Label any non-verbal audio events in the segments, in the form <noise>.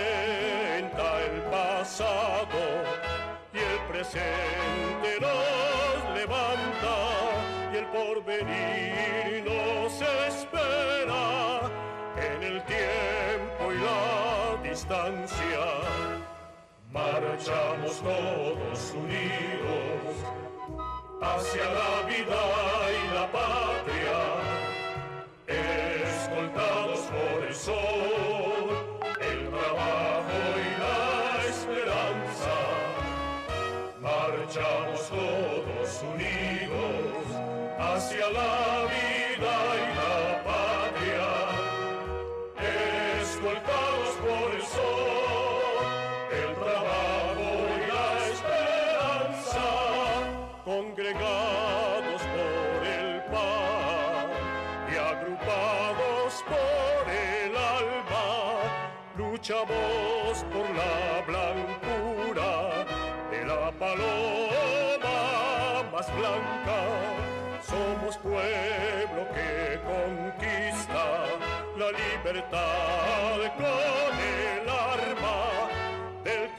cuenta el pasado y el presente nos levanta y el porvenir nos espera en el tiempo y la distancia. Marchamos todos unidos hacia la vida y la patria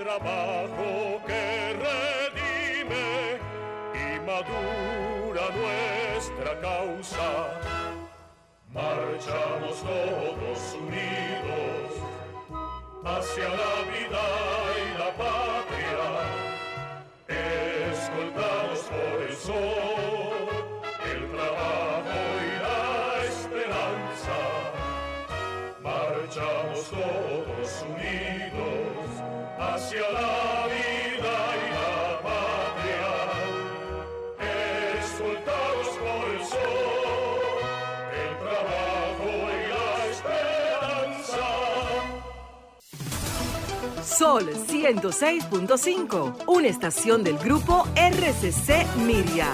trabajo que redime y madura nuestra causa. Marchamos todos unidos hacia la vida y la patria, escoltados por el sol. Sol 106.5, una estación del grupo RCC Miria.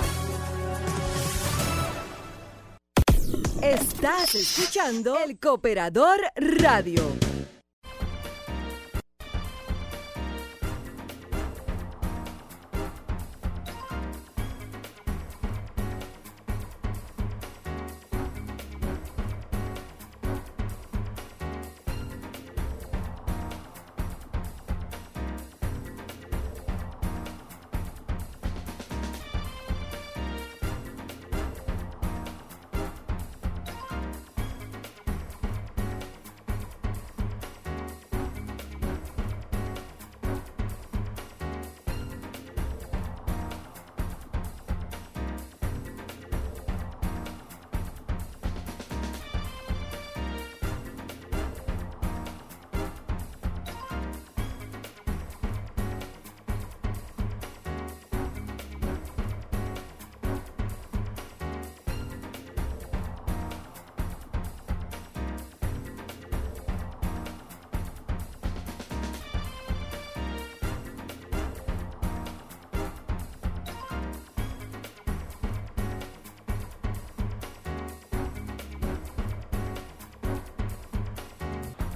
Estás escuchando el Cooperador Radio.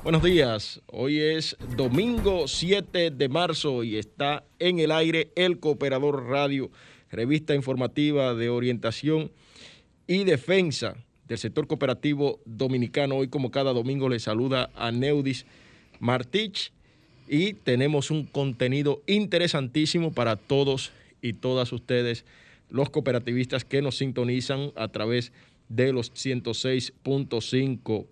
Buenos días, hoy es domingo 7 de marzo y está en el aire el Cooperador Radio, revista informativa de orientación y defensa del sector cooperativo dominicano. Hoy como cada domingo le saluda a Neudis Martich y tenemos un contenido interesantísimo para todos y todas ustedes, los cooperativistas que nos sintonizan a través de los 106.5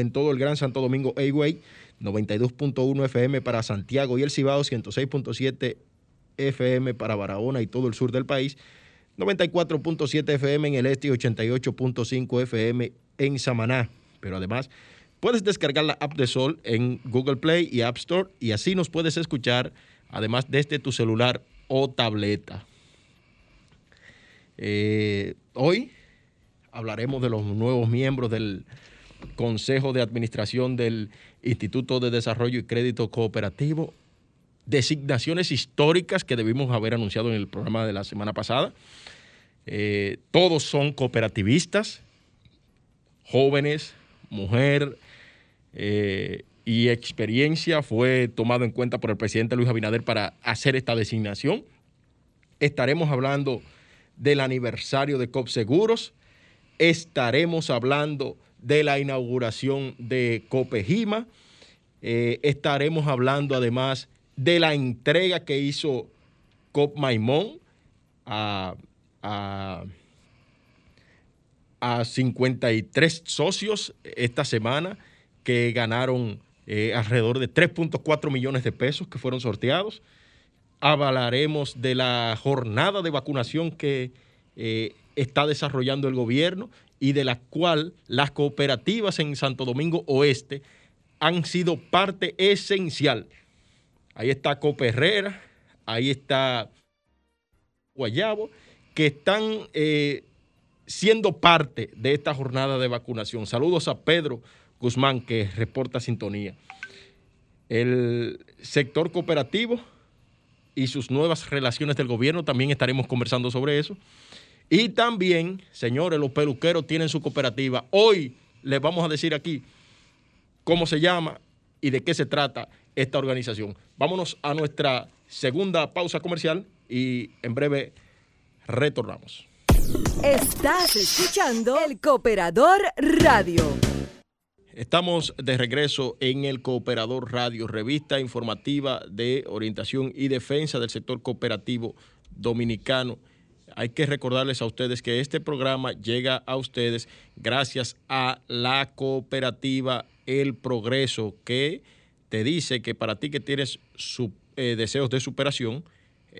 en todo el Gran Santo Domingo A-Way, 92.1 FM para Santiago y el Cibao, 106.7 FM para Barahona y todo el sur del país, 94.7 FM en el este y 88.5 FM en Samaná. Pero además, puedes descargar la app de Sol en Google Play y App Store y así nos puedes escuchar, además desde tu celular o tableta. Eh, hoy hablaremos de los nuevos miembros del Consejo de Administración del Instituto de Desarrollo y Crédito Cooperativo, designaciones históricas que debimos haber anunciado en el programa de la semana pasada. Eh, todos son cooperativistas, jóvenes, mujer eh, y experiencia fue tomado en cuenta por el presidente Luis Abinader para hacer esta designación. Estaremos hablando del aniversario de COP Seguros, estaremos hablando de la inauguración de Copejima. Eh, estaremos hablando además de la entrega que hizo Cop Maimón a, a, 53 socios esta semana que ganaron eh, alrededor de 3.4 millones de pesos que fueron sorteados. Hablaremos de la jornada de vacunación que eh, está desarrollando el gobierno y de la cual las cooperativas en Santo Domingo Oeste han sido parte esencial. Ahí está Coperrera, ahí está Guayabo, que están eh, siendo parte de esta jornada de vacunación. Saludos a Pedro Guzmán, que reporta sintonía. El sector cooperativo y sus nuevas relaciones del gobierno, también estaremos conversando sobre eso. Y también, señores, los peluqueros tienen su cooperativa. Hoy les vamos a decir aquí cómo se llama y de qué se trata esta organización. Vámonos a nuestra segunda pausa comercial y en breve retornamos. Estás escuchando el Cooperador Radio. Estamos de regreso en el Cooperador Radio, revista informativa de orientación y defensa del sector cooperativo dominicano hay que recordarles a ustedes que este programa llega a ustedes gracias a la cooperativa El Progreso, que te dice que para ti que tienes eh, deseos de superación,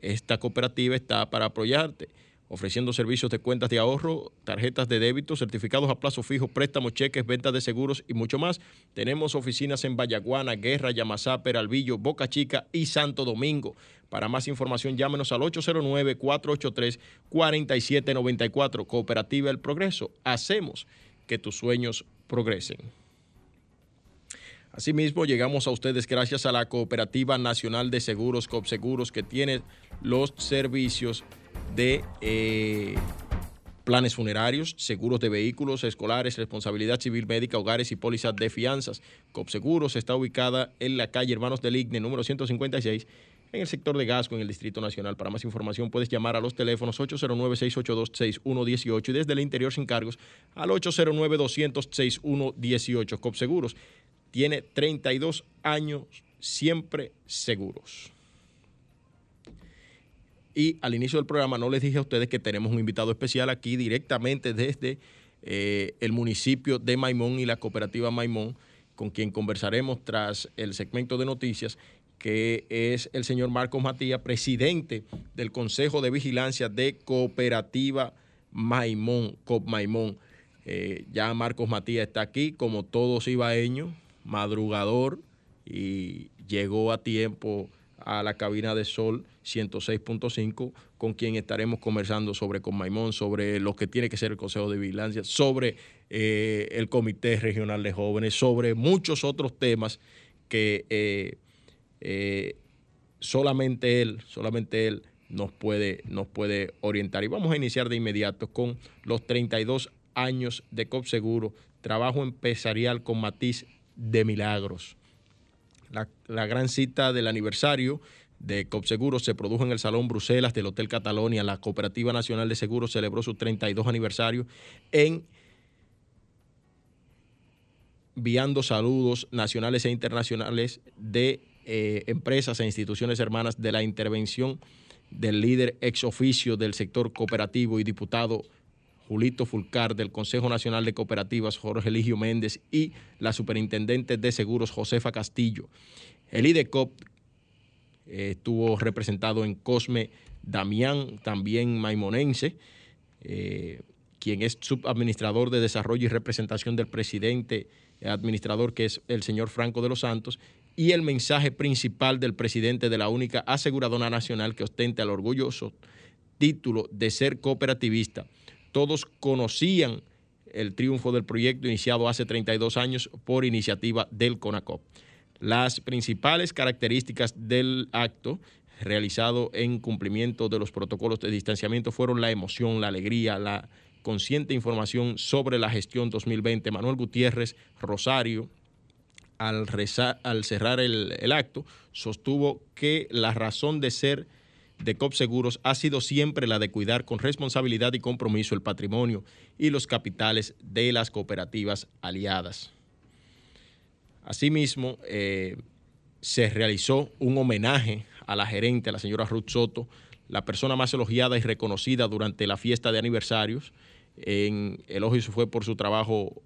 esta cooperativa está para apoyarte ofreciendo servicios de cuentas de ahorro, tarjetas de débito, certificados a plazo fijo, préstamos, cheques, ventas de seguros y mucho más. Tenemos oficinas en Vallaguana, Guerra, Yamasá, Peralvillo, Boca Chica y Santo Domingo. Para más información, llámenos al 809-483-4794. Cooperativa El Progreso. Hacemos que tus sueños progresen. Asimismo, llegamos a ustedes gracias a la Cooperativa Nacional de Seguros, COPSEGUROS, que tiene los servicios de eh, planes funerarios, seguros de vehículos escolares, responsabilidad civil médica, hogares y pólizas de fianzas. COPSEGUROS está ubicada en la calle Hermanos del Igne, número 156, en el sector de Gasco, en el Distrito Nacional. Para más información puedes llamar a los teléfonos 809-682-6118 y desde el interior sin cargos al 809-200-6118. COPSEGUROS tiene 32 años siempre seguros. Y al inicio del programa no les dije a ustedes que tenemos un invitado especial aquí directamente desde eh, el municipio de Maimón y la cooperativa Maimón, con quien conversaremos tras el segmento de noticias, que es el señor Marcos Matías, presidente del Consejo de Vigilancia de Cooperativa Maimón, COP Maimón. Eh, ya Marcos Matías está aquí, como todos ibaeños, madrugador, y llegó a tiempo a la cabina de Sol 106.5, con quien estaremos conversando sobre con Maimón, sobre lo que tiene que ser el Consejo de Vigilancia, sobre eh, el Comité Regional de Jóvenes, sobre muchos otros temas que eh, eh, solamente él, solamente él nos puede, nos puede orientar. Y vamos a iniciar de inmediato con los 32 años de COP Seguro, trabajo empresarial con matiz de Milagros. La, la gran cita del aniversario de COPSEGUROS se produjo en el Salón Bruselas del Hotel Catalonia. La Cooperativa Nacional de Seguros celebró su 32 aniversario en enviando saludos nacionales e internacionales de eh, empresas e instituciones hermanas de la intervención del líder ex oficio del sector cooperativo y diputado Julito Fulcar del Consejo Nacional de Cooperativas Jorge Eligio Méndez y la superintendente de seguros Josefa Castillo. El IDECOP eh, estuvo representado en Cosme Damián, también maimonense, eh, quien es subadministrador de desarrollo y representación del presidente administrador, que es el señor Franco de los Santos, y el mensaje principal del presidente de la única aseguradora nacional que ostenta el orgulloso título de ser cooperativista. Todos conocían el triunfo del proyecto iniciado hace 32 años por iniciativa del CONACOP. Las principales características del acto realizado en cumplimiento de los protocolos de distanciamiento fueron la emoción, la alegría, la consciente información sobre la gestión 2020. Manuel Gutiérrez Rosario, al, cerrar el, el, acto, sostuvo que la razón de ser de COP Seguros ha sido siempre la de cuidar con responsabilidad y compromiso el patrimonio y los capitales de las cooperativas aliadas. Asimismo, eh, se realizó un homenaje a la gerente, a la señora Ruth Soto, la persona más elogiada y reconocida durante la fiesta de aniversarios, en elogio fue por su trabajo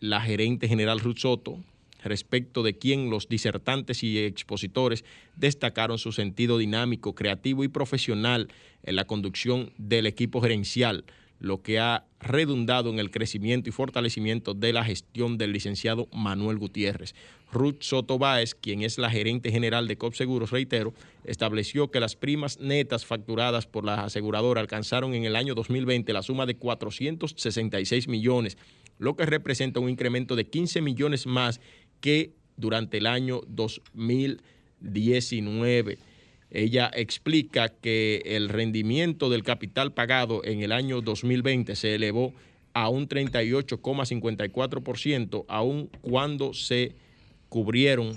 la gerente general Ruth Soto, respecto de quien los disertantes y expositores destacaron su sentido dinámico, creativo y profesional en la conducción del equipo gerencial, lo que ha redundado en el crecimiento y fortalecimiento de la gestión del licenciado Manuel Gutiérrez. Ruth Soto Báez, quien es la gerente general de COP Seguros, reitero, estableció que las primas netas facturadas por la aseguradora alcanzaron en el año 2020 la suma de 466 millones, lo que representa un incremento de 15 millones más que durante el año 2019. Ella explica que el rendimiento del capital pagado en el año 2020 se elevó a un 38,54%, aun cuando se cubrieron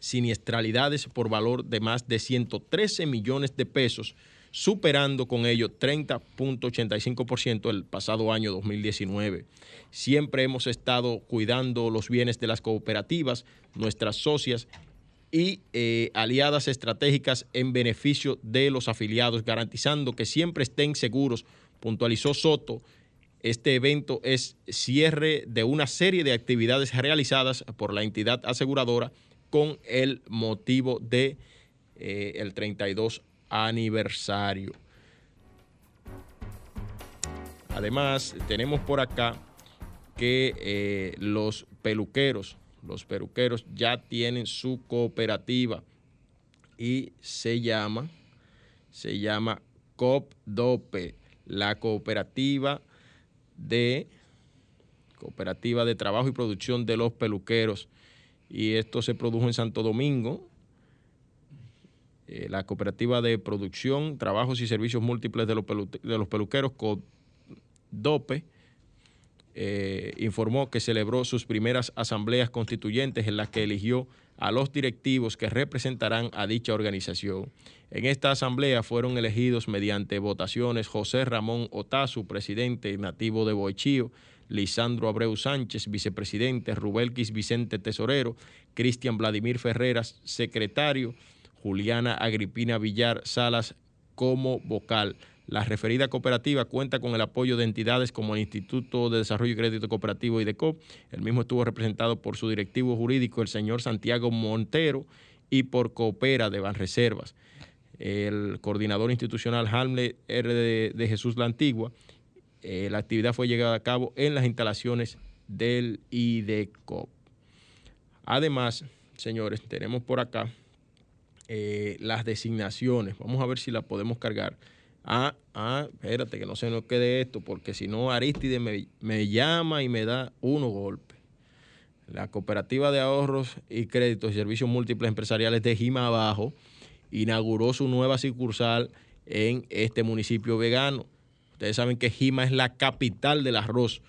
siniestralidades por valor de más de 113 millones de pesos, superando con ello 30.85% el pasado año 2019. Siempre hemos estado cuidando los bienes de las cooperativas, nuestras socias y eh, aliadas estratégicas en beneficio de los afiliados, garantizando que siempre estén seguros, puntualizó Soto. Este evento es cierre de una serie de actividades realizadas por la entidad aseguradora con el motivo de eh, el 32 aniversario. Además, tenemos por acá que eh, los peluqueros los peruqueros ya tienen su cooperativa y se llama, se llama COPDOPE, la cooperativa de cooperativa de trabajo y producción de los peluqueros. Y esto se produjo en Santo Domingo. Eh, la cooperativa de producción, trabajos y servicios múltiples de los, de los peluqueros, COPDOPE, eh, informó que celebró sus primeras asambleas constituyentes en las que eligió a los directivos que representarán a dicha organización. En esta asamblea fueron elegidos mediante votaciones José Ramón Otazu, presidente nativo de Boichío, Lisandro Abreu Sánchez, vicepresidente, Rubelquis Vicente Tesorero, Cristian Vladimir Ferreras, secretario, Juliana Agripina Villar Salas como vocal. La referida cooperativa cuenta con el apoyo de entidades como el Instituto de Desarrollo y Crédito Cooperativo IDECOP. El mismo estuvo representado por su directivo jurídico, el señor Santiago Montero, y por Coopera de Banreservas. El coordinador institucional Hamlet R. de, Jesús la Antigua. Eh, la actividad fue llevada a cabo en las instalaciones del IDECOP. Además, señores, tenemos por acá eh, las designaciones. Vamos a ver si las podemos cargar Ah, ah, espérate, que no se nos quede esto, porque si no Aristide me, llama y me da uno golpe. La Cooperativa de Ahorros y Créditos y Servicios Múltiples Empresariales de Jima Abajo inauguró su nueva sucursal en este municipio vegano. Ustedes saben que Jima es la capital del arroz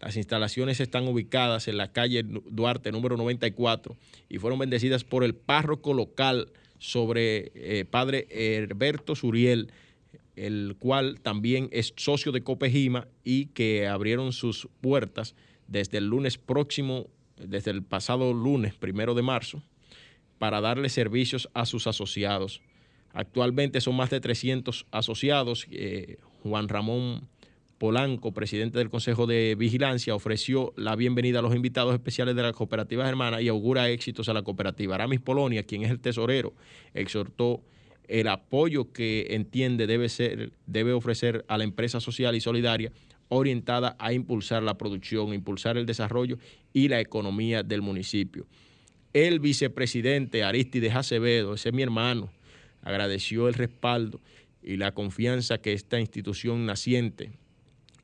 Las instalaciones están ubicadas en la calle Duarte número 94 y fueron bendecidas por el párroco local sobre eh, padre Herberto Suriel, el cual también es socio de Copejima y que abrieron sus puertas desde el lunes próximo, desde el pasado lunes, primero de marzo, para darle servicios a sus asociados. Actualmente son más de 300 asociados. Eh, Juan Ramón Polanco, presidente del Consejo de Vigilancia, ofreció la bienvenida a los invitados especiales de las cooperativas hermanas y augura éxitos a la cooperativa. Aramis Polonia, quien es el tesorero, exhortó el apoyo que entiende debe, ser, debe ofrecer a la empresa social y solidaria orientada a impulsar la producción, impulsar el desarrollo y la economía del municipio. El vicepresidente Aristides Acevedo, ese es mi hermano, agradeció el respaldo y la confianza que esta institución naciente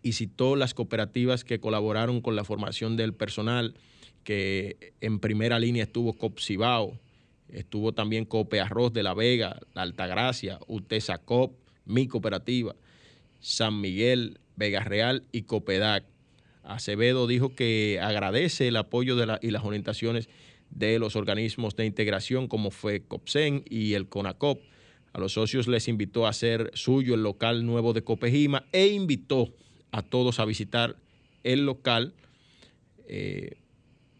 y citó las cooperativas que colaboraron con la formación del personal, que en primera línea estuvo Copsibao, estuvo también Cope Arroz de La Vega, La Altagracia, Utesa Cop, mi cooperativa, San Miguel, Vega Real y Copedac. Acevedo dijo que agradece el apoyo de y las orientaciones de los organismos de integración como fue COPSEN y el CONACOP. A los socios les invitó a hacer suyo el local nuevo de Copejima e invitó a todos a visitar el local eh,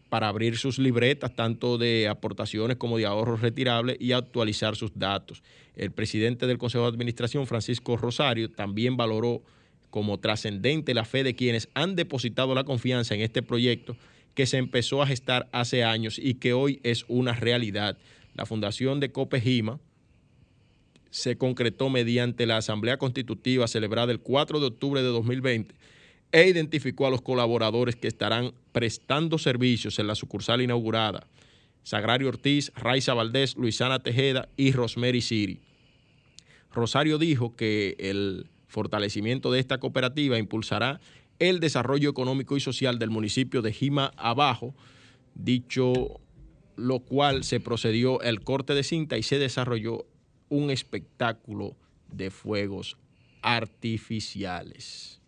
para abrir sus libretas, tanto de aportaciones como de ahorros retirables, y actualizar sus datos. El presidente del Consejo de Administración, Francisco Rosario, también valoró como trascendente la fe de quienes han depositado la confianza en este proyecto que se empezó a gestar hace años y que hoy es una realidad. La fundación de Copejima, se concretó mediante la Asamblea Constitutiva celebrada el 4 de octubre de 2020 e identificó a los colaboradores que estarán prestando servicios en la sucursal inaugurada, Sagrario Ortiz, Raiza Valdés, Luisana Tejeda y Rosemary Siri. Rosario dijo que el fortalecimiento de esta cooperativa impulsará el desarrollo económico y social del municipio de Jima Abajo, dicho lo cual se procedió el corte de cinta y se desarrolló un espectáculo de fuegos artificiales.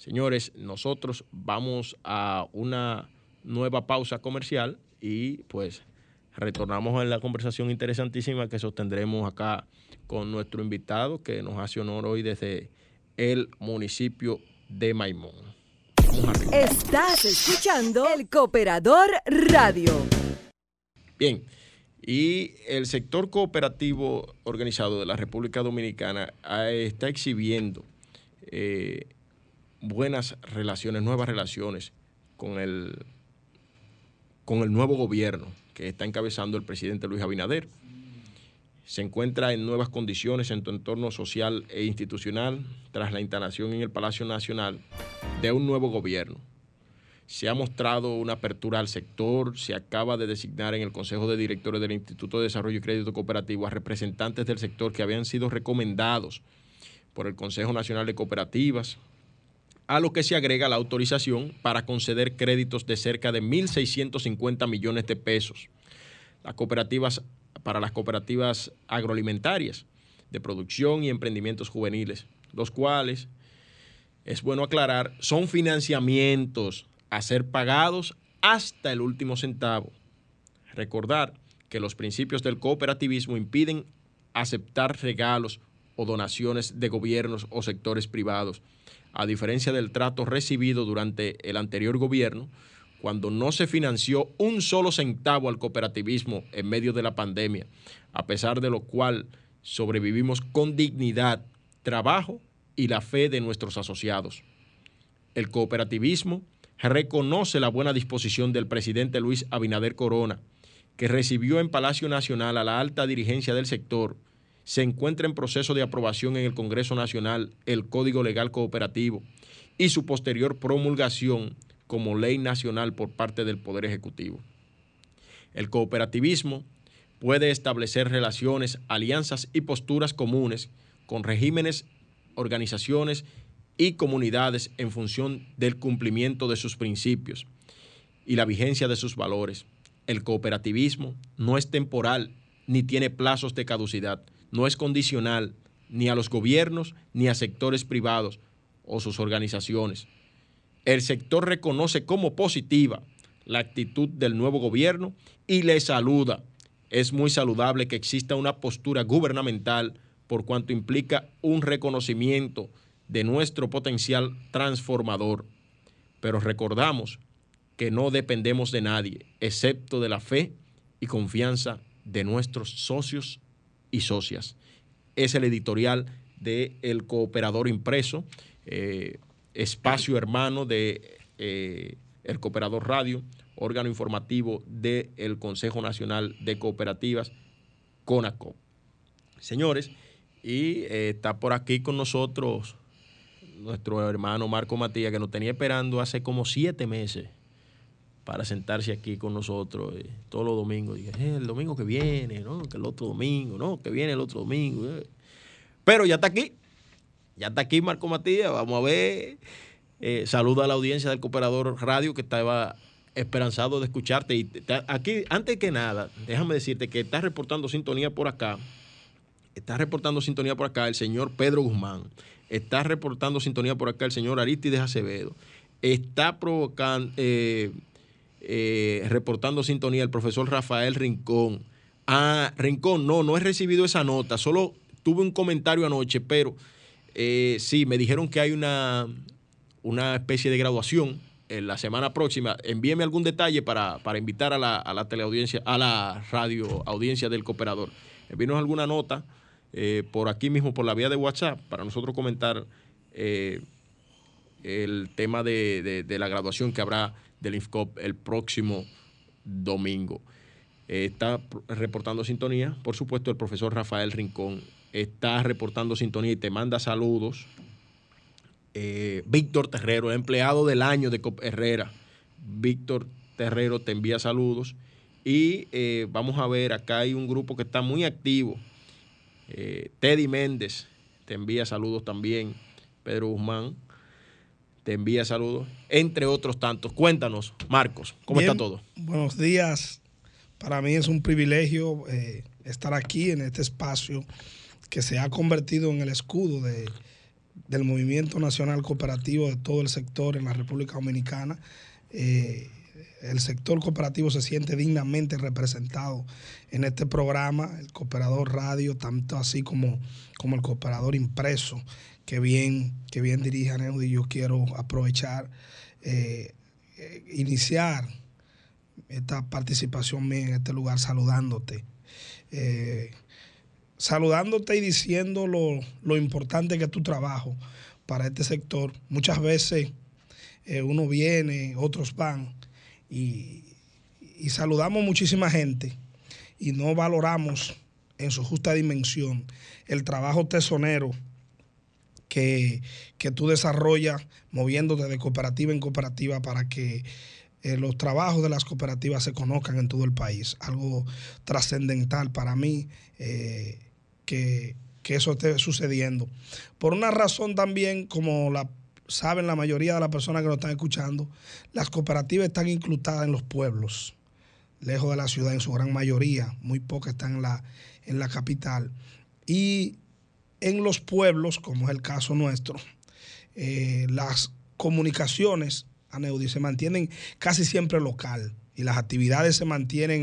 Señores, nosotros vamos a una nueva pausa comercial y pues retornamos en la conversación interesantísima que sostendremos acá con nuestro invitado que nos hace honor hoy desde el municipio de Maimón. Estás escuchando el Cooperador Radio. Bien, y el sector cooperativo organizado de la República Dominicana ah, está exhibiendo eh, buenas relaciones, nuevas relaciones con el, con el nuevo gobierno que está encabezando el presidente Luis Abinader. Se encuentra en nuevas condiciones en tu entorno social e institucional tras la instalación en el Palacio Nacional de un nuevo gobierno se ha mostrado una apertura al sector, se acaba de designar en el Consejo de Directores del Instituto de Desarrollo y Crédito Cooperativo a representantes del sector que habían sido recomendados por el Consejo Nacional de Cooperativas, a lo que se agrega la autorización para conceder créditos de cerca de 1.650 millones de pesos. Las cooperativas, para las cooperativas agroalimentarias de producción y emprendimientos juveniles, los cuales, es bueno aclarar, son financiamientos a ser pagados hasta el último centavo. Recordar que los principios del cooperativismo impiden aceptar regalos o donaciones de gobiernos o sectores privados, a diferencia del trato recibido durante el anterior gobierno, cuando no se financió un solo centavo al cooperativismo en medio de la pandemia, a pesar de lo cual sobrevivimos con dignidad, trabajo y la fe de nuestros asociados. El cooperativismo reconoce la buena disposición del presidente Luis Abinader Corona, que recibió en Palacio Nacional a la alta dirigencia del sector, se encuentra en proceso de aprobación en el Congreso Nacional el Código Legal Cooperativo y su posterior promulgación como ley nacional por parte del Poder Ejecutivo. El cooperativismo puede establecer relaciones, alianzas y posturas comunes con regímenes, organizaciones y comunidades en función del cumplimiento de sus principios y la vigencia de sus valores. El cooperativismo no es temporal ni tiene plazos de caducidad, no es condicional ni a los gobiernos ni a sectores privados o sus organizaciones. El sector reconoce como positiva la actitud del nuevo gobierno y le saluda. Es muy saludable que exista una postura gubernamental por cuanto implica un reconocimiento de nuestro potencial transformador. Pero recordamos que no dependemos de nadie, excepto de la fe y confianza de nuestros socios y socias. Es el editorial de El Cooperador Impreso, eh, espacio hermano de eh, El Cooperador Radio, órgano informativo del Consejo Nacional de Cooperativas, CONACO. Señores, y eh, está por aquí con nosotros nuestro hermano Marco Matías, que nos tenía esperando hace como siete meses para sentarse aquí con nosotros eh, todos los domingos. Dije, eh, el domingo que viene, ¿no? Que el otro domingo, ¿no? Que viene el otro domingo. Eh". Pero ya está aquí. Ya está aquí Marco Matías. Vamos a ver. saluda a la audiencia del Cooperador Radio que estaba esperanzado de escucharte. Y aquí, antes que nada, déjame decirte que está reportando sintonía por acá. Está reportando sintonía por acá el señor Pedro Guzmán. Está reportando sintonía por acá el señor Aristides Acevedo. Está provocando reportando sintonía el profesor Rafael Rincón. Ah, Rincón, no, no he recibido esa nota, solo tuve un comentario anoche, pero eh, sí, me dijeron que hay una, una especie de graduación en la semana próxima. Envíeme algún detalle para, invitar a la, a la, teleaudiencia, a la radio audiencia del cooperador. Envíenos alguna nota eh, por aquí mismo, por la vía de WhatsApp, para nosotros comentar el tema de, de la graduación que habrá del INFCOP el próximo domingo. Eh, está reportando sintonía, por supuesto, el profesor Rafael Rincón está reportando sintonía y te manda saludos. Eh, Víctor Terrero, empleado del año de Cop Herrera. Víctor Terrero te envía saludos. Y eh, vamos a ver, acá hay un grupo que está muy activo. Teddy Méndez te envía saludos también. Pedro Guzmán te envía saludos, entre otros tantos. Cuéntanos, Marcos, ¿cómo está todo? Buenos días. Para mí es un privilegio eh, estar aquí en este espacio que se ha convertido en el escudo de, del movimiento nacional cooperativo de todo el sector en la República Dominicana. Eh, el sector cooperativo se siente dignamente representado en este programa, el cooperador radio, tanto así como, como el cooperador impreso, que bien, que bien dirige. Yo quiero aprovechar, eh, eh, iniciar esta participación mía en este lugar saludándote. Eh, saludándote y diciendo lo, importante que es tu trabajo para este sector. Muchas veces uno viene, otros van y, saludamos muchísima gente y no valoramos en su justa dimensión el trabajo tesonero que, tú desarrollas moviéndote de cooperativa en cooperativa para que eh, los trabajos de las cooperativas se conozcan en todo el país. Algo trascendental para mí eh, que, eso esté sucediendo. Por una razón también, como la saben la mayoría de las personas que nos están escuchando, las cooperativas están incluidas en los pueblos, lejos de la ciudad en su gran mayoría, muy pocas están en la, en la capital. Y en los pueblos, como es el caso nuestro, eh, las comunicaciones, Aneudi, se mantienen casi siempre local y las actividades se mantienen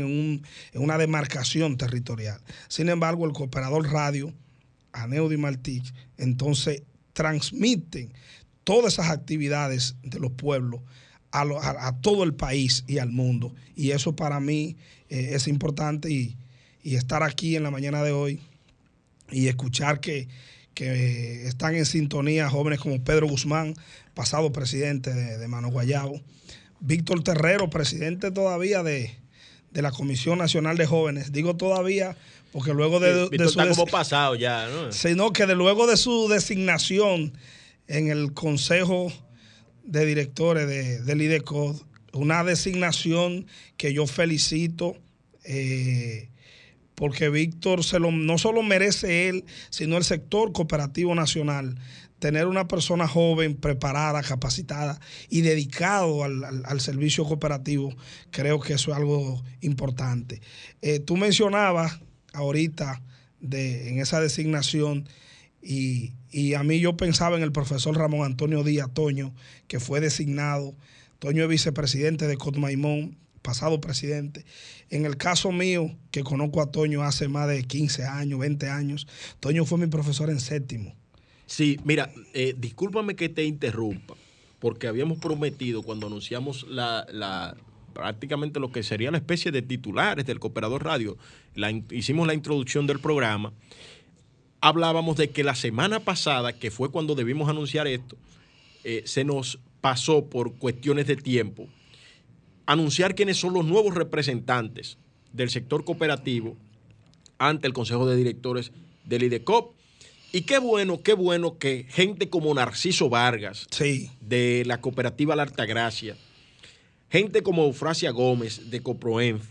en, una demarcación territorial. Sin embargo, el cooperador radio, Aneudi Martich, entonces transmiten todas esas actividades de los pueblos a, todo el país y al mundo. Y eso para mí eh, es importante y estar aquí en la mañana de hoy y escuchar que, están en sintonía jóvenes como Pedro Guzmán, pasado presidente de, Mano Guayabo, Víctor Terrero, presidente todavía de, la Comisión Nacional de Jóvenes. Digo todavía porque luego de, su está como pasado ya, ¿no? Sino que de luego de su designación en el Consejo de Directores de, del IDECOD, una designación que yo felicito. Eh, porque Víctor se lo, no solo merece él, sino el sector cooperativo nacional, tener una persona joven, preparada, capacitada y dedicado al, servicio cooperativo, creo que eso es algo importante. Eh, tú mencionabas ahorita de, en esa designación Y, y, a mí yo pensaba en el profesor Ramón Antonio Díaz Toño, que fue designado. Toño es vicepresidente de Cotmaimón, pasado presidente. En el caso mío, que conozco a Toño hace más de 15 años, 20 años, Toño fue mi profesor en séptimo. Sí, mira, eh, discúlpame que te interrumpa, porque habíamos prometido cuando anunciamos la, la, prácticamente lo que sería la especie de titulares del Cooperador Radio, hicimos la introducción del programa, hablábamos de que la semana pasada, que fue cuando debimos anunciar esto, eh, se nos pasó por cuestiones de tiempo anunciar quiénes son los nuevos representantes del sector cooperativo ante el Consejo de Directores del IDECOP. Y qué bueno, qué bueno que gente como Narciso Vargas, sí. de la cooperativa La Altagracia, gente como Eufrasia Gómez, de Coproenf,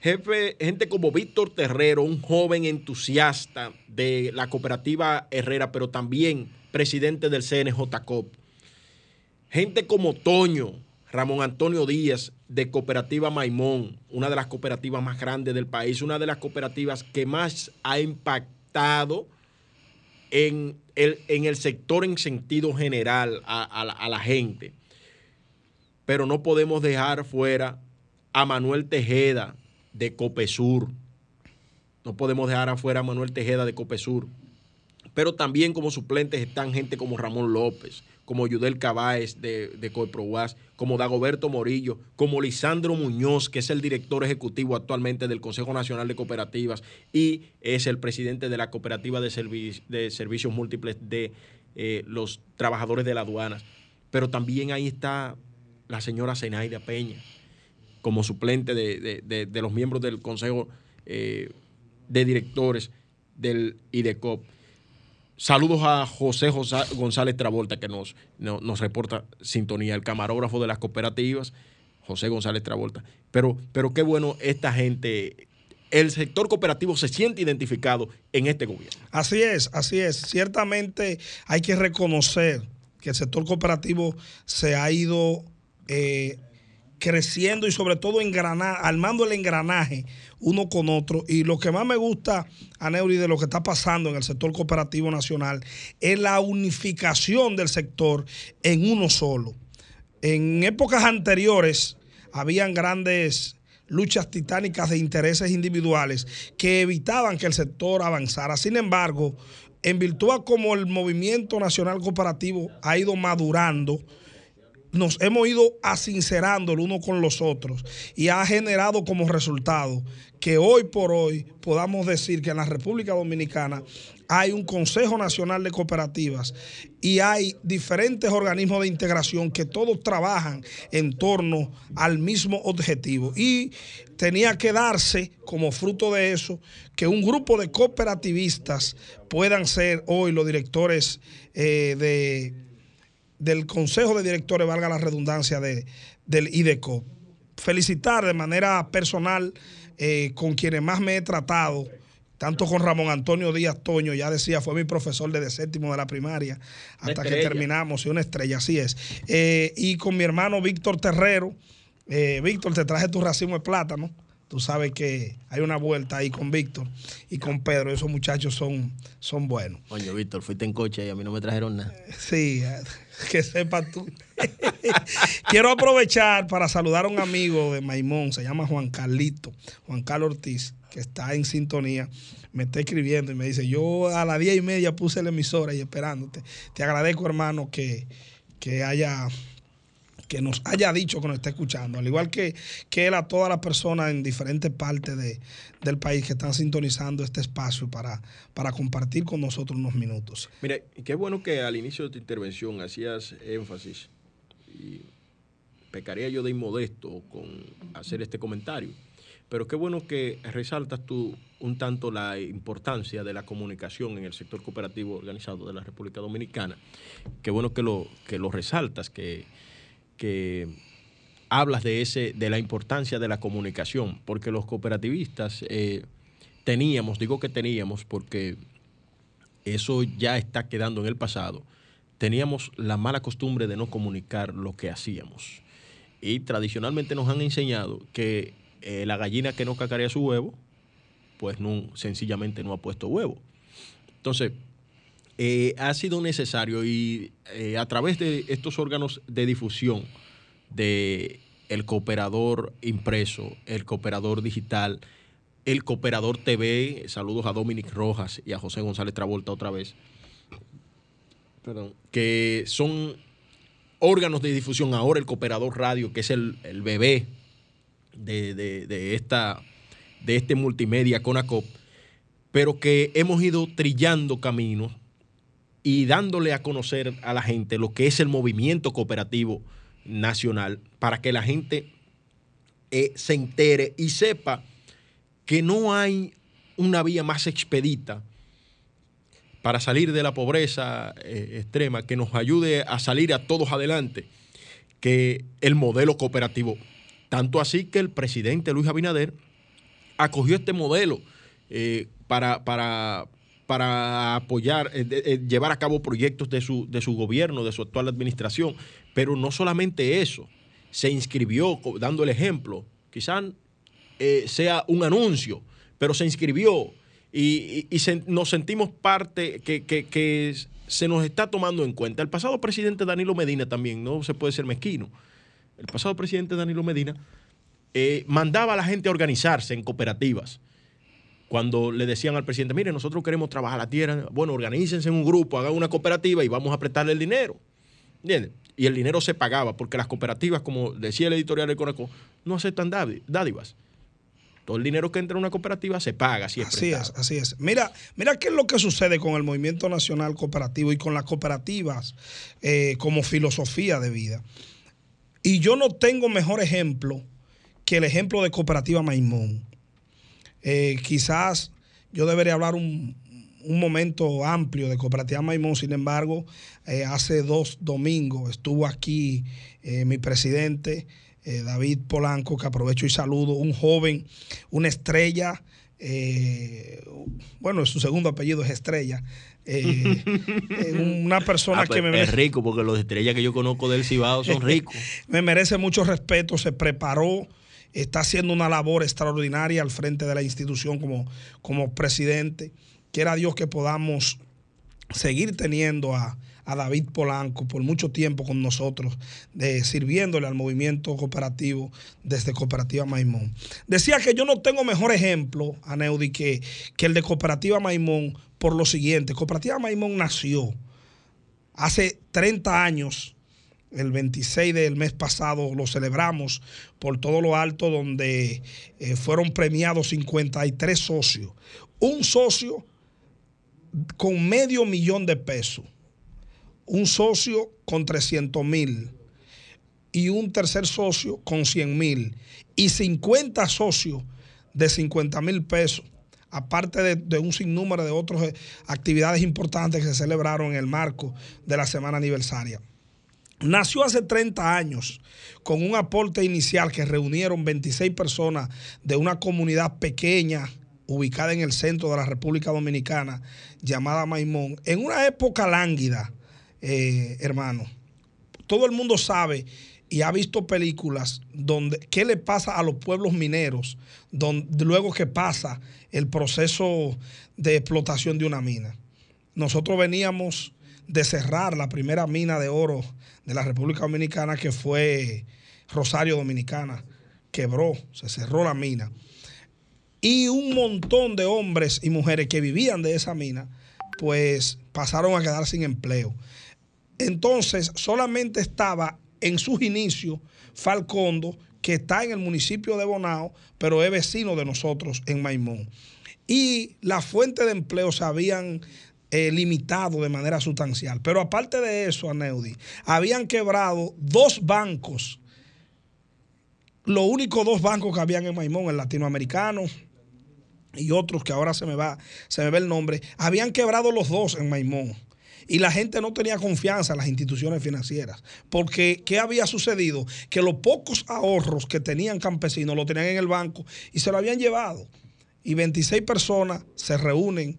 jefe, gente como Víctor Terrero, un joven entusiasta de la cooperativa Herrera, pero también presidente del CNJCOP, gente como Toño, Ramón Antonio Díaz de Cooperativa Maimón, una de las cooperativas más grandes del país, una de las cooperativas que más ha impactado en el, sector en sentido general a la gente. Pero no podemos dejar fuera a Manuel Tejeda de Copesur. No podemos dejar afuera a Manuel Tejeda de Copesur. Pero también como suplentes están gente como Ramón López, como Yudel Cabáez de, de como Dagoberto Morillo, como Lisandro Muñoz, que es el director ejecutivo actualmente del Consejo Nacional de Cooperativas y es el presidente de la Cooperativa de, de Servicios Múltiples de eh, los Trabajadores de la Aduanas. Pero también ahí está la señora Zenaida Peña, como suplente de, de, de los miembros del Consejo eh, de Directores del IDECOP. Saludos a José, José González Travolta, que nos, nos, reporta sintonía, el camarógrafo de las cooperativas, José González Travolta. Pero, pero qué bueno, esta gente, el sector cooperativo se siente identificado en este gobierno. Así es, así es. Ciertamente hay que reconocer que el sector cooperativo se ha ido eh, creciendo y sobre todo engranar, armando el engranaje uno con otro. Y lo que más me gusta, a Neuri, de lo que está pasando en el sector cooperativo nacional es la unificación del sector en uno solo. En épocas anteriores habían grandes luchas titánicas de intereses individuales que evitaban que el sector avanzara. Sin embargo, en virtud a como el movimiento nacional cooperativo ha ido madurando, nos hemos ido asincerando el uno con los otros y ha generado como resultado que hoy por hoy podamos decir que en la República Dominicana hay un Consejo Nacional de Cooperativas y hay diferentes organismos de integración que todos trabajan en torno al mismo objetivo. Y tenía que darse como fruto de eso que un grupo de cooperativistas puedan ser hoy los directores eh, de del Consejo de Directores, valga la redundancia, de, del IDECO. Felicitar de manera personal eh, con quienes más me he tratado, tanto con Ramón Antonio Díaz Toño, ya decía, fue mi profesor desde séptimo de la primaria, hasta que terminamos, y una estrella, así es. Eh, y con mi hermano Víctor Terrero. Eh, Víctor, te traje tu racimo de plátano. Tú sabes que hay una vuelta ahí con Víctor y con Pedro. Esos muchachos son, son buenos. Oye, Víctor, fuiste en coche y a mí no me trajeron nada. Sí, <laughs> que sepas tú. <laughs> Quiero aprovechar para saludar a un amigo de Maimón, se llama Juan Carlito, Juan Carlos Ortiz, que está en sintonía. Me está escribiendo y me dice, yo a las diez y media puse la emisora y esperándote. Te agradezco, hermano, que, que haya que nos haya dicho que nos está escuchando, al igual que, que él a todas las personas en diferentes partes de, del país que están sintonizando este espacio para, para compartir con nosotros unos minutos. Mire, qué bueno que al inicio de tu intervención hacías énfasis, y pecaría yo de inmodesto con hacer este comentario, pero qué bueno que resaltas tú un tanto la importancia de la comunicación en el sector cooperativo organizado de la República Dominicana. Qué bueno que lo, que lo resaltas, que que hablas de, ese, de la importancia de la comunicación, porque los cooperativistas eh, teníamos, digo que teníamos porque eso ya está quedando en el pasado, teníamos la mala costumbre de no comunicar lo que hacíamos. Y tradicionalmente nos han enseñado que eh, la gallina que no cacarea su huevo, pues no, sencillamente no ha puesto huevo. Entonces, eh, ha sido necesario y eh, a través de estos órganos de difusión de el cooperador impreso, el cooperador digital, el cooperador TV, saludos a Dominic Rojas y a José González Travolta otra vez, que son órganos de difusión, ahora el cooperador radio, que es el, bebé de, esta, de este multimedia Conacop, pero que hemos ido trillando caminos y dándole a conocer a la gente lo que es el movimiento cooperativo nacional para que la gente eh, se entere y sepa que no hay una vía más expedita para salir de la pobreza eh, extrema, que nos ayude a salir a todos adelante, que el modelo cooperativo. Tanto así que el presidente Luis Abinader acogió este modelo eh, para, para, para apoyar, eh, eh, llevar a cabo proyectos de su, de su gobierno, de su actual administración. Pero no solamente eso, se inscribió dando el ejemplo. Quizás eh, sea un anuncio, pero se inscribió y, nos sentimos parte que, que, se nos está tomando en cuenta. El pasado presidente Danilo Medina también, no se puede ser mezquino. El pasado presidente Danilo Medina mandaba a la gente a organizarse en cooperativas cuando le decían al presidente, mire, nosotros queremos trabajar la tierra, bueno, organícense en un grupo, hagan una cooperativa y vamos a prestarle el dinero. ¿Entiendes? Y el dinero se pagaba, porque las cooperativas, como decía el editorial de Conaco, no aceptan dádivas. Todo el dinero que entra en una cooperativa se paga. Si es así es, así es. Mira, mira qué es lo que sucede con el movimiento nacional cooperativo y con las cooperativas eh, como filosofía de vida. Y yo no tengo mejor ejemplo que el ejemplo de Cooperativa Maimón. Eh, quizás yo debería hablar un, momento amplio de Cooperativa Maimón, sin embargo, eh, hace dos domingos estuvo aquí eh, mi presidente, David Polanco, que aprovecho y saludo, un joven, una estrella, bueno, su segundo apellido es Estrella, <laughs> una persona ah, que me Es rico, porque los estrellas que yo conozco del Cibao son <laughs> ricos. me merece mucho respeto, se preparó está haciendo una labor extraordinaria al frente de la institución como, como presidente. Quiera Dios que podamos seguir teniendo a, David Polanco por mucho tiempo con nosotros, de, sirviéndole al movimiento cooperativo desde Cooperativa Maimón. Decía que yo no tengo mejor ejemplo, Aneudi, que, que el de Cooperativa Maimón por lo siguiente. Cooperativa Maimón nació hace 30 años el 26 del mes pasado lo celebramos por todo lo alto donde eh, fueron premiados 53 socios. Un socio con medio millón de pesos, un socio con 300 mil y un tercer socio con 100 mil y 50 socios de 50 mil pesos aparte de, de, un sinnúmero de otras actividades importantes que se celebraron en el marco de la semana aniversaria. Nació hace 30 años con un aporte inicial que reunieron 26 personas de una comunidad pequeña ubicada en el centro de la República Dominicana llamada Maimón, en una época lánguida, eh, hermano. Todo el mundo sabe y ha visto películas donde qué le pasa a los pueblos mineros donde, luego que pasa el proceso de explotación de una mina. Nosotros veníamos de cerrar la primera mina de oro de la República Dominicana, que fue Rosario Dominicana. Quebró, se cerró la mina. Y un montón de hombres y mujeres que vivían de esa mina, pues pasaron a quedar sin empleo. Entonces, solamente estaba en sus inicios Falcondo, que está en el municipio de Bonao, pero es vecino de nosotros en Maimón. Y la fuente de empleo se habían eh, limitado de manera sustancial. Pero aparte de eso, Aneudi, habían quebrado dos bancos, los únicos dos bancos que habían en Maimón, el latinoamericano y otros que ahora se me va, se me ve el nombre, habían quebrado los dos en Maimón. Y la gente no tenía confianza en las instituciones financieras. Porque, ¿qué había sucedido? Que los pocos ahorros que tenían campesinos lo tenían en el banco y se lo habían llevado. Y 26 personas se reúnen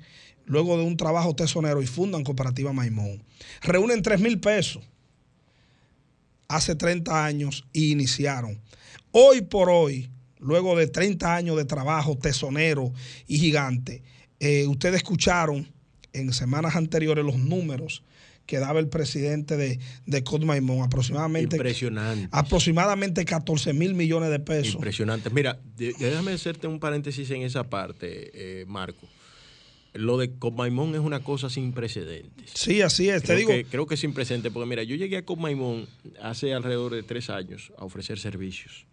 luego de un trabajo tesonero y fundan Cooperativa Maimón. Reúnen 3 mil pesos hace 30 años y iniciaron. Hoy por hoy, luego de 30 años de trabajo tesonero y gigante, eh, ustedes escucharon en semanas anteriores los números que daba el presidente de, de Maimón, aproximadamente, Impresionante. aproximadamente 14 mil millones de pesos. Impresionante. Mira, déjame hacerte un paréntesis en esa parte, eh, Marco. Lo de Codmaimón es una cosa sin precedentes. Sí, así es. Creo Te digo, que, creo que es sin precedentes, porque mira, yo llegué a Codmaimón hace alrededor de tres años a ofrecer servicios.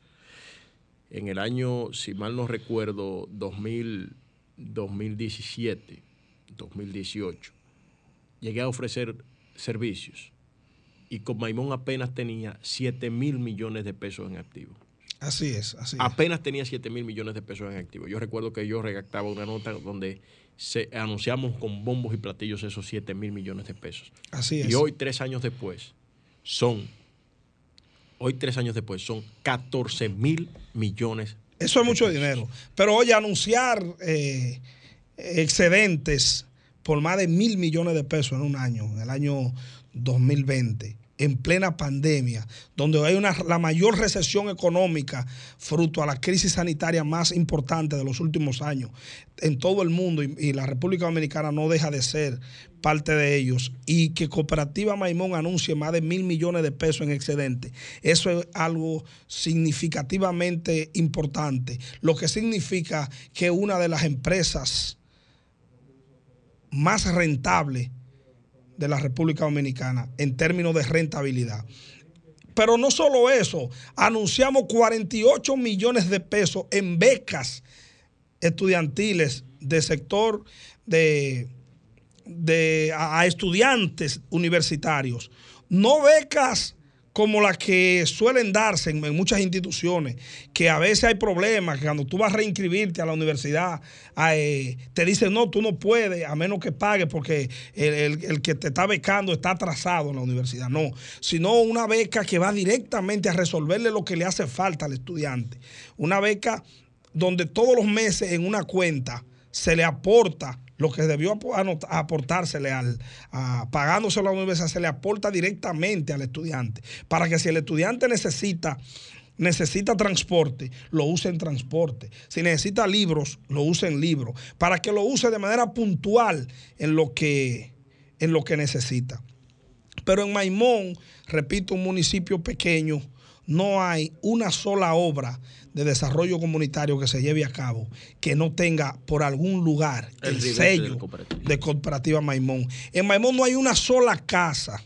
En el año, si mal no recuerdo, 2000, 2017, 2018, llegué a ofrecer servicios y con Maimón apenas tenía 7 mil millones de pesos en activo. así es, así es. Apenas tenía 7 mil millones de pesos en activo. Yo recuerdo que yo redactaba una nota donde se anunciamos con bombos y platillos esos 7 mil millones de pesos. Así es. Y hoy, tres años después, son, hoy tres años después, son 14 mil millones. Eso es mucho pesos. dinero. Pero oye, anunciar eh, excedentes por más de mil millones de pesos en un año, en el año 2020, en plena pandemia, donde hay una, la mayor recesión económica fruto a la crisis sanitaria más importante de los últimos años en todo el mundo y, y la República Dominicana no deja de ser parte de ellos y que Cooperativa Maimón anuncie más de mil millones de pesos en excedente. Eso es algo significativamente importante, lo que significa que una de las empresas más rentables de la República Dominicana en términos de rentabilidad. Pero no solo eso, anunciamos 48 millones de pesos en becas estudiantiles de sector de, de a, a estudiantes universitarios. No becas como las que suelen darse en, muchas instituciones, que a veces hay problemas, que cuando tú vas a reinscribirte a la universidad, te dicen, no, tú no puedes, a menos que pagues, porque el- el que te está becando está atrasado en la universidad. No, sino una beca que va directamente a resolverle lo que le hace falta al estudiante. Una beca donde todos los meses en una cuenta se le aporta lo que debió aportársele al, pagándoselo a la universidad, se le aporta directamente al estudiante, para que si el estudiante necesita necesita transporte, lo use en transporte. Si necesita libros, lo use en libros, para que lo use de manera puntual en lo que, en lo que necesita. Pero en Maimón, repito, un municipio pequeño, no hay una sola obra de desarrollo comunitario que se lleve a cabo que no tenga por algún lugar El sello de Cooperativa Maimón. En Maimón no hay una sola casa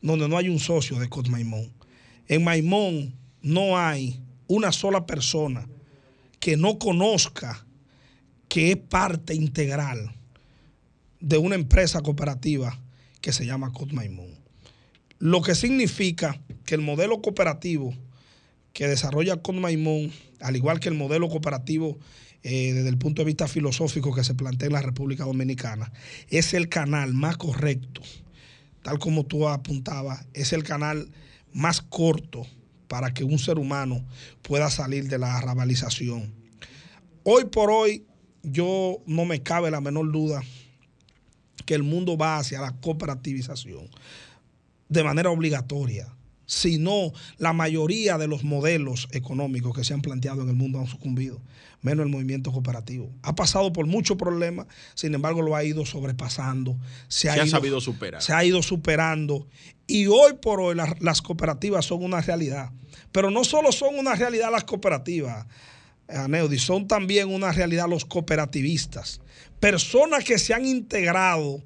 donde no hay un socio de Cot Maimón. En Maimón no hay una sola persona que no conozca que es parte integral de una empresa cooperativa que se llama Cot Maimón. Lo que significa que el modelo cooperativo que desarrolla Cot Maimón, al igual que el modelo cooperativo eh, desde el punto de vista filosófico que se plantea en la República Dominicana, es el canal más correcto, tal como tú apuntabas, es el canal más corto para que un ser humano pueda salir de la rabalización. Hoy por hoy, yo no me cabe la menor duda que el mundo va hacia la cooperativización de manera obligatoria. Si no, la mayoría de los modelos económicos que se han planteado en el mundo han sucumbido, menos el movimiento cooperativo. Ha pasado por muchos problemas, sin embargo lo ha ido sobrepasando. Se ha ido- sabido superar. Se ha ido superando. Y hoy por hoy las, las cooperativas son una realidad. Pero no solo son una realidad las cooperativas, Aneudi, son también una realidad los cooperativistas. Personas que se han integrado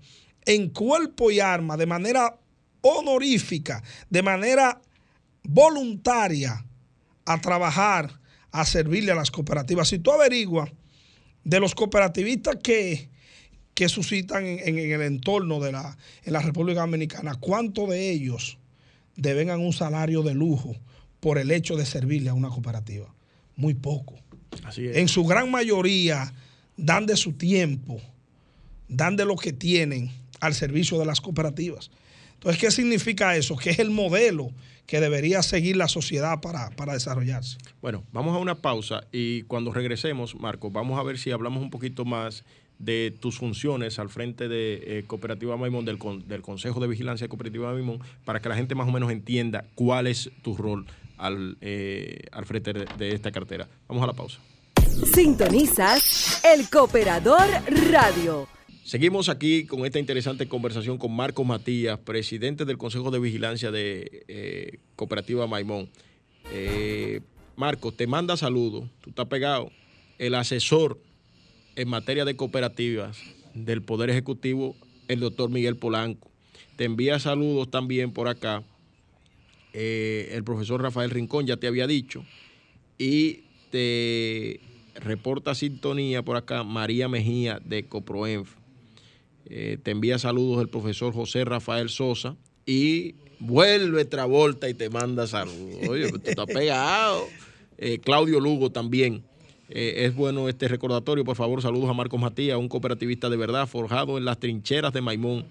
en cuerpo y arma de manera honorífica, de manera voluntaria, a trabajar, a servirle a las cooperativas. Si tú averiguas de los cooperativistas que, que suscitan en, el entorno de la, en la República Dominicana, ¿cuántos de ellos devengan un salario de lujo por el hecho de servirle a una cooperativa? Muy poco. Así es. En su gran mayoría dan de su tiempo, dan de lo que tienen al servicio de las cooperativas. Entonces, ¿qué significa eso? Que es el modelo que debería seguir la sociedad para, para desarrollarse. Bueno, vamos a una pausa y cuando regresemos, Marco, vamos a ver si hablamos un poquito más de tus funciones al frente de eh, Cooperativa Maimón, del, con- del Consejo de Vigilancia de Cooperativa Maimón, para que la gente más o menos entienda cuál es tu rol al, eh, al frente de, de esta cartera. Vamos a la pausa. Sintonizas El Cooperador Radio. Seguimos aquí con esta interesante conversación con Marcos Matías, presidente del Consejo de Vigilancia de eh, Cooperativa Maimón. Eh, Marcos, te manda saludos, tú estás pegado. El asesor en materia de cooperativas del Poder Ejecutivo, el doctor Miguel Polanco. Te envía saludos también por acá. Eh, el profesor Rafael Rincón ya te había dicho. Y te reporta sintonía por acá María Mejía de Coproenf. Eh, te envía saludos el profesor José Rafael Sosa y vuelve Travolta y te manda saludos. Oye, tú estás pegado. Eh, Claudio Lugo también. Eh, es bueno este recordatorio. Por favor, saludos a Marcos Matías, un cooperativista de verdad forjado en las trincheras de Maimón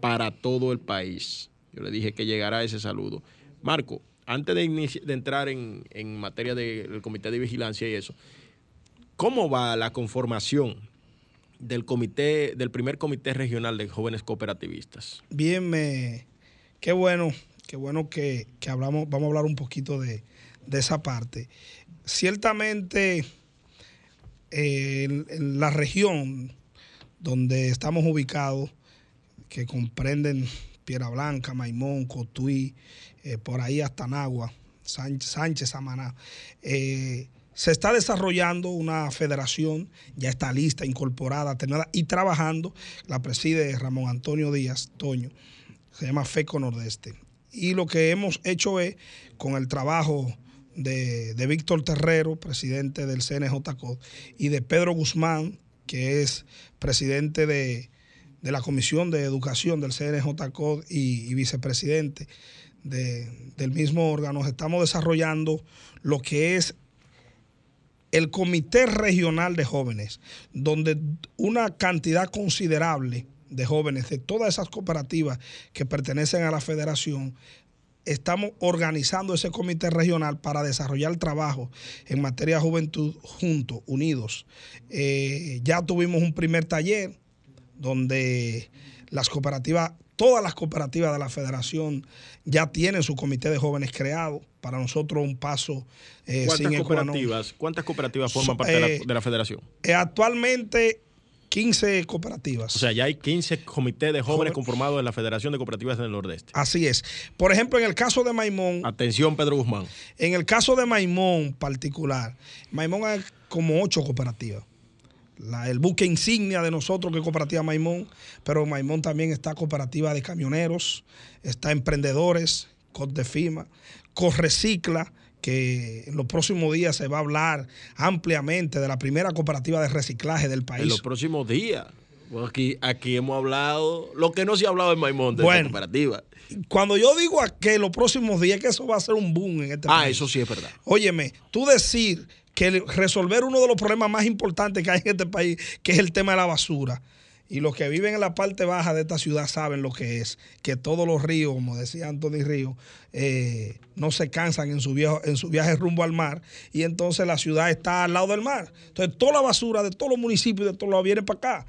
para todo el país. Yo le dije que llegará ese saludo. Marco, antes de, de entrar en, en materia del comité de vigilancia y eso, ¿cómo va la conformación del comité, del primer comité regional de jóvenes cooperativistas? Bien, me, qué bueno, qué bueno que, que hablamos, vamos a hablar un poquito de, de esa parte. Ciertamente, eh, en, la región donde estamos ubicados, que comprenden Piedra Blanca, Maimón, Cotuí, eh, por ahí hasta Nagua, Sánchez Samaná, eh, se está desarrollando una federación, ya está lista, incorporada, terminada y trabajando. La preside Ramón Antonio Díaz Toño, se llama FECO Nordeste. Y lo que hemos hecho es, con el trabajo de, de Víctor Terrero, presidente del CNJCO, y de Pedro Guzmán, que es presidente de, de la Comisión de Educación del CNJCO y, y vicepresidente de, del mismo órgano, estamos desarrollando lo que es el Comité Regional de Jóvenes, donde una cantidad considerable de jóvenes de todas esas cooperativas que pertenecen a la federación, estamos organizando ese comité regional para desarrollar trabajo en materia de juventud juntos, unidos. Eh, ya tuvimos un primer taller donde las cooperativas, todas las cooperativas de la federación ya tienen su comité de jóvenes creado. Para nosotros un paso eh, ¿Cuántas sin cooperativas, ¿Cuántas cooperativas forman so, parte eh, de, la, de, la, federación? Eh, actualmente 15 cooperativas. O sea, ya hay 15 comités de jóvenes conformados en la Federación de Cooperativas del Nordeste. Así es. Por ejemplo, en el caso de Maimón. Atención, Pedro Guzmán. En el caso de Maimón particular, Maimón hay como 8 cooperativas. La, el buque insignia de nosotros que es Cooperativa Maimón, pero Maimón también está Cooperativa de Camioneros, está Emprendedores, COD de FIMA, Correcicla, que en los próximos días se va a hablar ampliamente de la primera cooperativa de reciclaje del país. En los próximos días. Aquí, aquí hemos hablado, lo que no se ha hablado en Maimón de bueno, la cooperativa. Cuando yo digo que los próximos días, que eso va a ser un boom en este ah, país. Ah, eso sí es verdad. Óyeme, tú decir que resolver uno de los problemas más importantes que hay en este país, que es el tema de la basura. Y los que viven en la parte baja de esta ciudad saben lo que es, que todos los ríos, como decía Anthony Río, eh, no se cansan en su, en su viaje rumbo al mar y entonces la ciudad está al lado del mar. Entonces toda la basura de todos los municipios, de todos lados, viene para acá.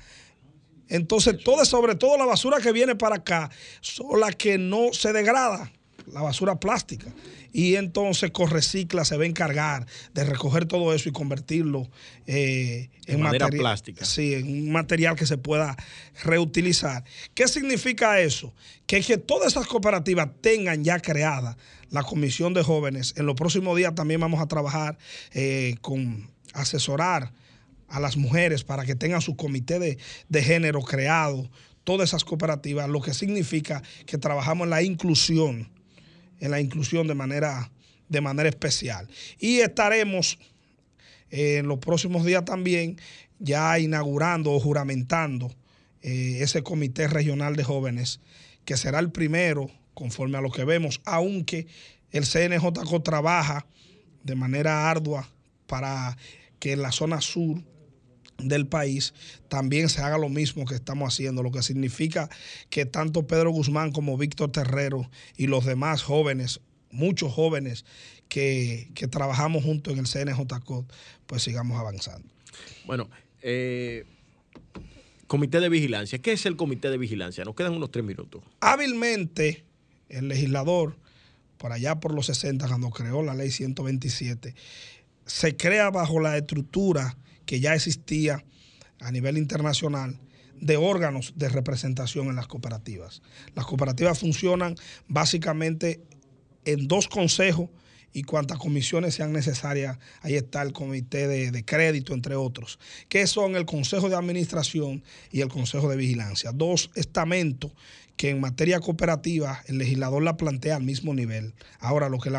Entonces, todo, sobre todo la basura que viene para acá, son las que no se degrada, la basura plástica y entonces Correcicla se va a encargar de recoger todo eso y convertirlo eh, en, madera plástica. Sí, en un material que se pueda reutilizar. ¿Qué significa eso? Que, que todas esas cooperativas tengan ya creada la comisión de jóvenes. En los próximos días también vamos a trabajar eh, con asesorar a las mujeres para que tengan su comité de, de género creado, todas esas cooperativas, lo que significa que trabajamos en la inclusión en la inclusión de manera, de manera especial. Y estaremos eh, en los próximos días también ya inaugurando o juramentando eh, ese comité regional de jóvenes, que será el primero, conforme a lo que vemos, aunque el CNJCO trabaja de manera ardua para que en la zona sur del país también se haga lo mismo que estamos haciendo, lo que significa que tanto Pedro Guzmán como Víctor Terrero y los demás jóvenes, muchos jóvenes que, que trabajamos juntos en el CNJCOT, pues sigamos avanzando. Bueno, eh, comité de vigilancia. ¿Qué es el comité de vigilancia? Nos quedan unos tres minutos. Hábilmente, el legislador, por allá por los 60, cuando creó la ley 127, se crea bajo la estructura que ya existía a nivel internacional de órganos de representación en las cooperativas. Las cooperativas funcionan básicamente en dos consejos y cuantas comisiones sean necesarias, ahí está el comité de, crédito, entre otros, que son el Consejo de Administración y el Consejo de Vigilancia. Dos estamentos que en materia cooperativa el legislador la plantea al mismo nivel. Ahora, lo que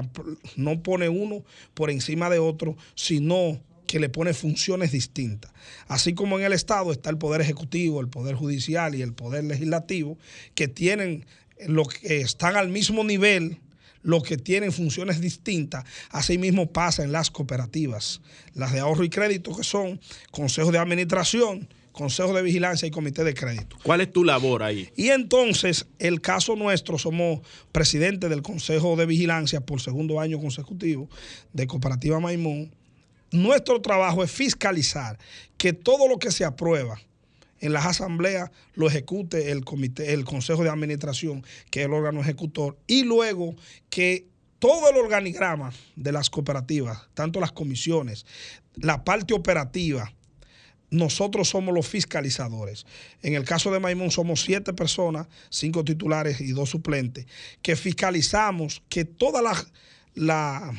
no pone uno por encima de otro, sino que le pone funciones distintas. Así como en el Estado está el Poder Ejecutivo, el Poder Judicial y el Poder Legislativo, que tienen lo que están al mismo nivel los que tienen funciones distintas, asimismo pasa en las cooperativas, las de ahorro y crédito, que son consejos de administración, consejo de vigilancia y comité de crédito. ¿Cuál es tu labor ahí? Y entonces, el caso nuestro, somos presidente del consejo de vigilancia por segundo año consecutivo de Cooperativa Maimón. Nuestro trabajo es fiscalizar que todo lo que se aprueba, en las asambleas lo ejecute el comité, el consejo de administración, que es el órgano ejecutor, y luego que todo el organigrama de las cooperativas, tanto las comisiones, la parte operativa, nosotros somos los fiscalizadores. En el caso de Maimón somos siete personas, cinco titulares y dos suplentes, que fiscalizamos que toda la, la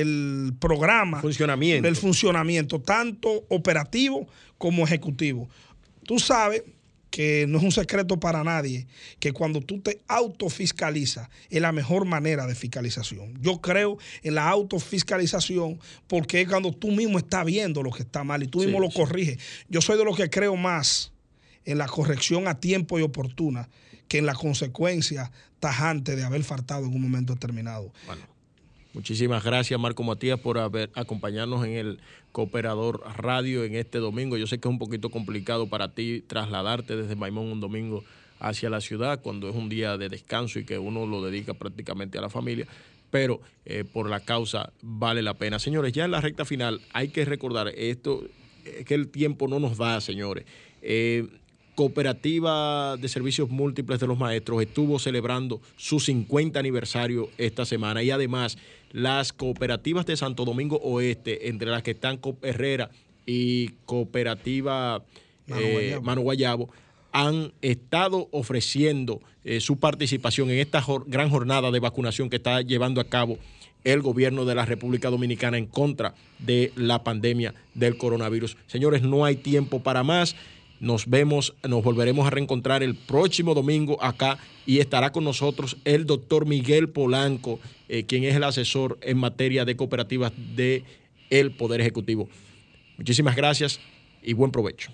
el programa, funcionamiento. el funcionamiento, tanto operativo como ejecutivo. Tú sabes que no es un secreto para nadie que cuando tú te autofiscalizas es la mejor manera de fiscalización. Yo creo en la autofiscalización porque es cuando tú mismo estás viendo lo que está mal y tú mismo lo corriges. Yo soy de los que creo más en la corrección a tiempo y oportuna que en la consecuencia tajante de haber faltado en un momento determinado. Bueno. Muchísimas gracias, Marco Matías, por haber acompañarnos en el Cooperador Radio en este domingo. Yo sé que es un poquito complicado para ti trasladarte desde Maimón un domingo hacia la ciudad cuando es un día de descanso y que uno lo dedica prácticamente a la familia, pero eh, por la causa vale la pena. Señores, ya en la recta final hay que recordar esto, es que el tiempo no nos da, señores. Eh, Cooperativa de Servicios Múltiples de los Maestros estuvo celebrando su 50 aniversario esta semana y además las cooperativas de Santo Domingo Oeste, entre las que están Herrera y Cooperativa Mano, Guayabo, eh, han estado ofreciendo eh, su participación en esta gran jornada de vacunación que está llevando a cabo el gobierno de la República Dominicana en contra de la pandemia del coronavirus. Señores, no hay tiempo para más. Nos vemos, nos volveremos a reencontrar el próximo domingo acá y estará con nosotros el doctor Miguel Polanco, eh, quien es el asesor en materia de cooperativas del el Poder Ejecutivo. Muchísimas gracias y buen provecho.